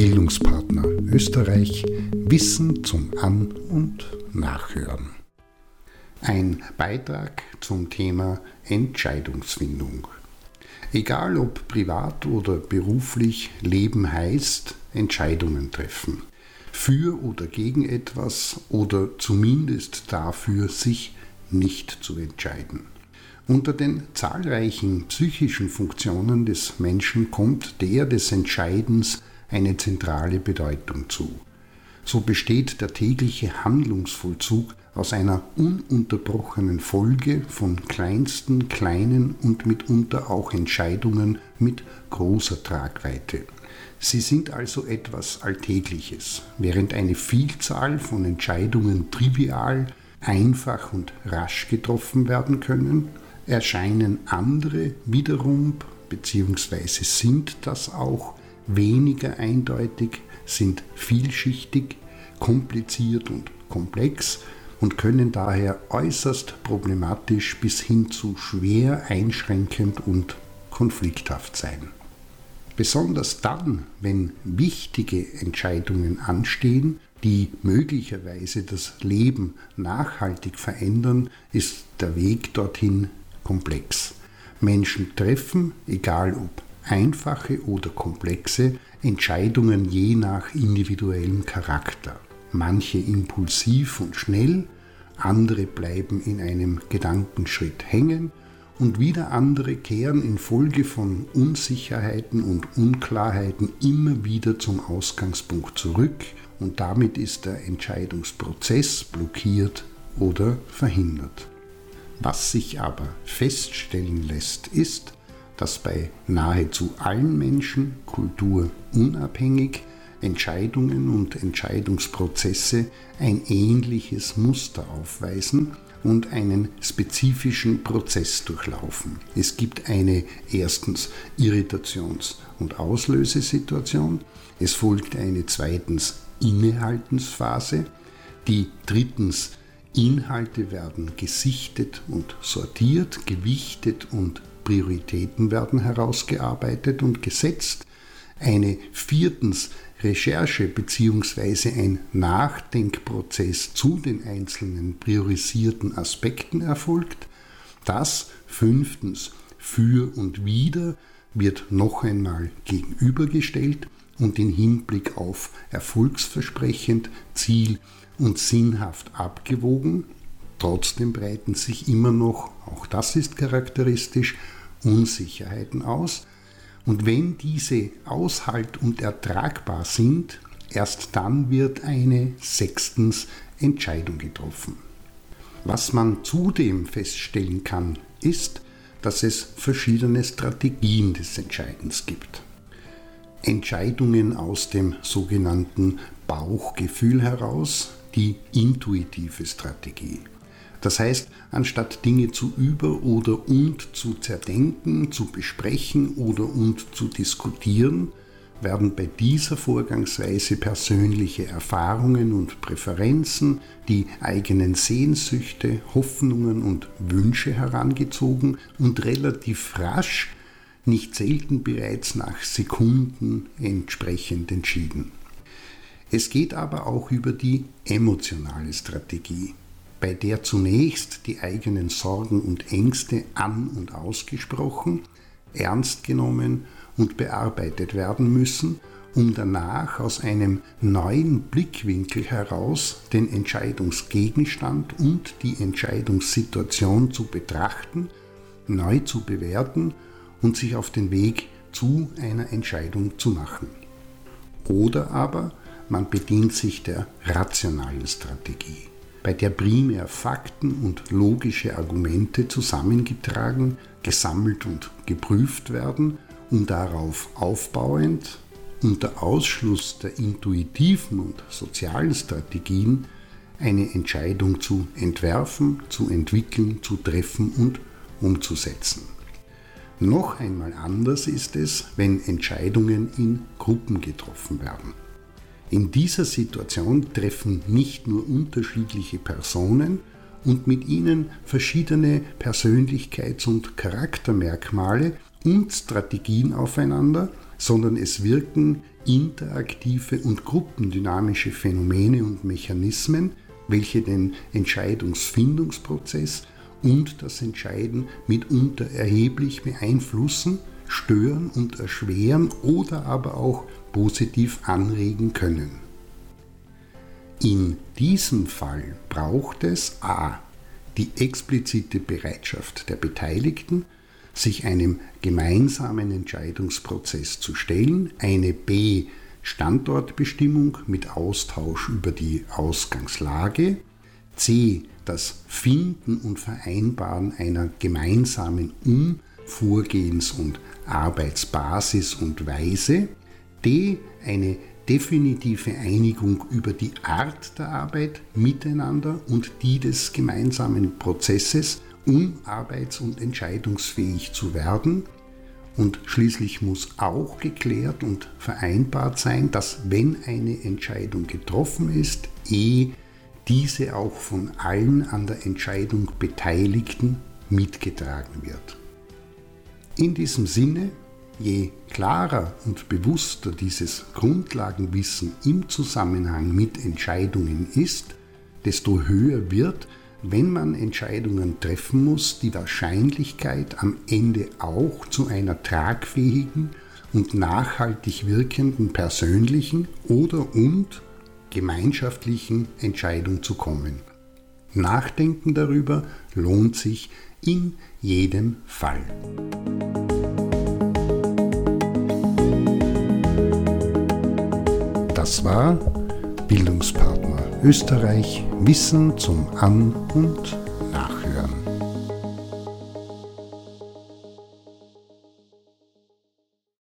Bildungspartner Österreich Wissen zum An- und Nachhören. Ein Beitrag zum Thema Entscheidungsfindung. Egal ob privat oder beruflich, Leben heißt Entscheidungen treffen. Für oder gegen etwas oder zumindest dafür, sich nicht zu entscheiden. Unter den zahlreichen psychischen Funktionen des Menschen kommt der des Entscheidens eine zentrale Bedeutung zu. So besteht der tägliche Handlungsvollzug aus einer ununterbrochenen Folge von kleinsten, kleinen und mitunter auch Entscheidungen mit großer Tragweite. Sie sind also etwas Alltägliches, während eine Vielzahl von Entscheidungen trivial, einfach und rasch getroffen werden können, erscheinen andere wiederum, beziehungsweise sind das auch, weniger eindeutig, sind vielschichtig, kompliziert und komplex und können daher äußerst problematisch bis hin zu schwer einschränkend und konflikthaft sein. Besonders dann, wenn wichtige Entscheidungen anstehen, die möglicherweise das Leben nachhaltig verändern, ist der Weg dorthin komplex. Menschen treffen, egal ob einfache oder komplexe Entscheidungen je nach individuellem Charakter. Manche impulsiv und schnell, andere bleiben in einem Gedankenschritt hängen und wieder andere kehren infolge von Unsicherheiten und Unklarheiten immer wieder zum Ausgangspunkt zurück und damit ist der Entscheidungsprozess blockiert oder verhindert. Was sich aber feststellen lässt, ist, dass bei nahezu allen Menschen kulturunabhängig Entscheidungen und Entscheidungsprozesse ein ähnliches Muster aufweisen und einen spezifischen Prozess durchlaufen. Es gibt eine erstens Irritations- und Auslösesituation, es folgt eine zweitens Innehaltensphase, die drittens Inhalte werden gesichtet und sortiert, gewichtet und Prioritäten werden herausgearbeitet und gesetzt. Eine viertens Recherche bzw. ein Nachdenkprozess zu den einzelnen priorisierten Aspekten erfolgt. Das fünftens für und wieder wird noch einmal gegenübergestellt und in Hinblick auf erfolgsversprechend, ziel- und sinnhaft abgewogen. Trotzdem breiten sich immer noch, auch das ist charakteristisch, Unsicherheiten aus. Und wenn diese aushalt- und ertragbar sind, erst dann wird eine sechstens Entscheidung getroffen. Was man zudem feststellen kann, ist, dass es verschiedene Strategien des Entscheidens gibt. Entscheidungen aus dem sogenannten Bauchgefühl heraus, die intuitive Strategie. Das heißt, anstatt Dinge zu über- oder und zu zerdenken, zu besprechen oder und zu diskutieren, werden bei dieser Vorgangsweise persönliche Erfahrungen und Präferenzen, die eigenen Sehnsüchte, Hoffnungen und Wünsche herangezogen und relativ rasch, nicht selten bereits nach Sekunden entsprechend entschieden. Es geht aber auch über die emotionale Strategie bei der zunächst die eigenen Sorgen und Ängste an und ausgesprochen, ernst genommen und bearbeitet werden müssen, um danach aus einem neuen Blickwinkel heraus den Entscheidungsgegenstand und die Entscheidungssituation zu betrachten, neu zu bewerten und sich auf den Weg zu einer Entscheidung zu machen. Oder aber man bedient sich der rationalen Strategie bei der primär Fakten und logische Argumente zusammengetragen, gesammelt und geprüft werden, um darauf aufbauend unter Ausschluss der intuitiven und sozialen Strategien eine Entscheidung zu entwerfen, zu entwickeln, zu treffen und umzusetzen. Noch einmal anders ist es, wenn Entscheidungen in Gruppen getroffen werden. In dieser Situation treffen nicht nur unterschiedliche Personen und mit ihnen verschiedene Persönlichkeits- und Charaktermerkmale und Strategien aufeinander, sondern es wirken interaktive und gruppendynamische Phänomene und Mechanismen, welche den Entscheidungsfindungsprozess und das Entscheiden mitunter erheblich beeinflussen, stören und erschweren oder aber auch positiv anregen können. In diesem Fall braucht es a. die explizite Bereitschaft der Beteiligten, sich einem gemeinsamen Entscheidungsprozess zu stellen, eine b. Standortbestimmung mit Austausch über die Ausgangslage, c. das Finden und Vereinbaren einer gemeinsamen Um-, Vorgehens- und Arbeitsbasis und Weise, d. eine definitive Einigung über die Art der Arbeit miteinander und die des gemeinsamen Prozesses, um arbeits- und entscheidungsfähig zu werden. Und schließlich muss auch geklärt und vereinbart sein, dass wenn eine Entscheidung getroffen ist, eh diese auch von allen an der Entscheidung Beteiligten mitgetragen wird. In diesem Sinne, je klarer und bewusster dieses Grundlagenwissen im Zusammenhang mit Entscheidungen ist, desto höher wird wenn man Entscheidungen treffen muss, die Wahrscheinlichkeit am Ende auch zu einer tragfähigen und nachhaltig wirkenden persönlichen oder und gemeinschaftlichen Entscheidung zu kommen. Nachdenken darüber lohnt sich in jedem Fall. Das war Bildungspartner Österreich Wissen zum An- und